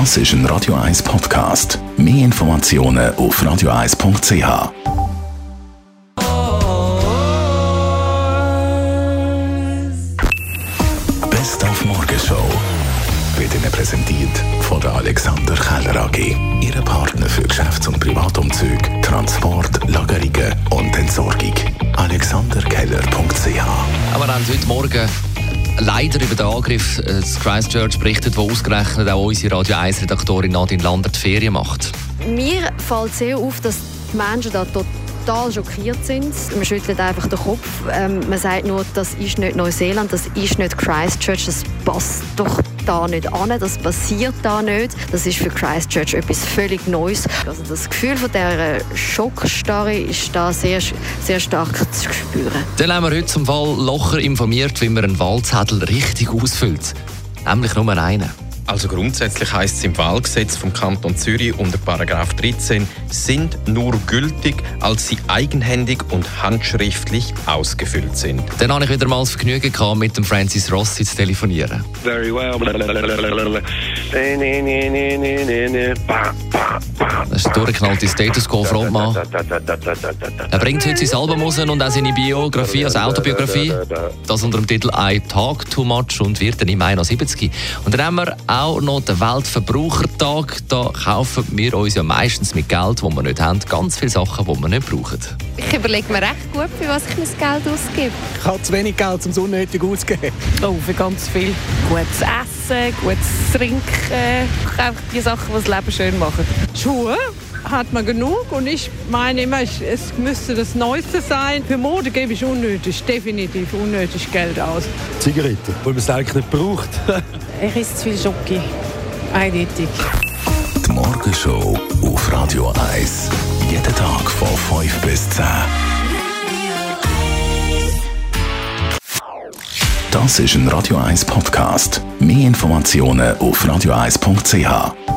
Das ist ein Radio 1 Podcast. Mehr Informationen auf radio1.ch. Best auf Morgenshow wird Ihnen präsentiert von der Alexander Keller AG. Ihre Partner für Geschäfts- und Privatumzüge, Transport, Lagerungen und Entsorgung. AlexanderKeller.ch Aber haben heute Morgen leider über den Angriff äh, des Christchurch berichtet, wo ausgerechnet auch unsere Radio 1-Redaktorin Nadine Lander die Ferien macht. Mir fällt sehr auf, dass die Menschen da total schockiert sind. Man schüttelt einfach den Kopf. Ähm, man sagt nur, das ist nicht Neuseeland, das ist nicht Christchurch, das passt doch da nicht an, das passiert da nicht. Das ist für Christchurch etwas völlig Neues. Also das Gefühl von dieser Schockstarre ist da sehr, sehr stark zu spüren. Dann haben wir heute zum Fall locker informiert, wie man einen Wahlzettel richtig ausfüllt. Nämlich nur einen. Also grundsätzlich heißt es im Wahlgesetz vom Kanton Zürich unter Paragraph 13 sind nur gültig, als sie eigenhändig und handschriftlich ausgefüllt sind. Dann habe ich wieder mal das Vergnügen gehabt, mit dem Francis Rossi zu telefonieren. very well. Das ist der durchgeknallte Status Quo Frontmann. Da, da, da, da, da, da, da. Er bringt heute sein Album raus und auch seine Biografie, also Autobiografie. Das unter dem Titel I Talk Too Much und wird dann im Mai noch 70. Und dann haben wir auch noch den Weltverbrauchertag. Da kaufen wir uns ja meistens mit Geld, das wir nicht haben, ganz viele Sachen, die wir nicht brauchen. Ich überlege mir recht gut, für was ich mein Geld ausgebe. Ich habe zu wenig Geld, um es unnötig auszugeben. Oh, für ganz viel. Gutes Essen, gutes Trinken. Einfach die Sachen, die das Leben schön machen. Schuhe hat man genug und ich meine immer, ich, es müsste das Neueste sein. Für Mode gebe ich unnötig, definitiv unnötig Geld aus. Zigaretten, weil man es eigentlich nicht braucht. Ich esse zu viel Schoki. Eindeutig. Die Morgenshow auf Radio 1. Jeden Tag von 5 bis 10. Das ist ein Radio 1 Podcast. Mehr Informationen auf radio1.ch.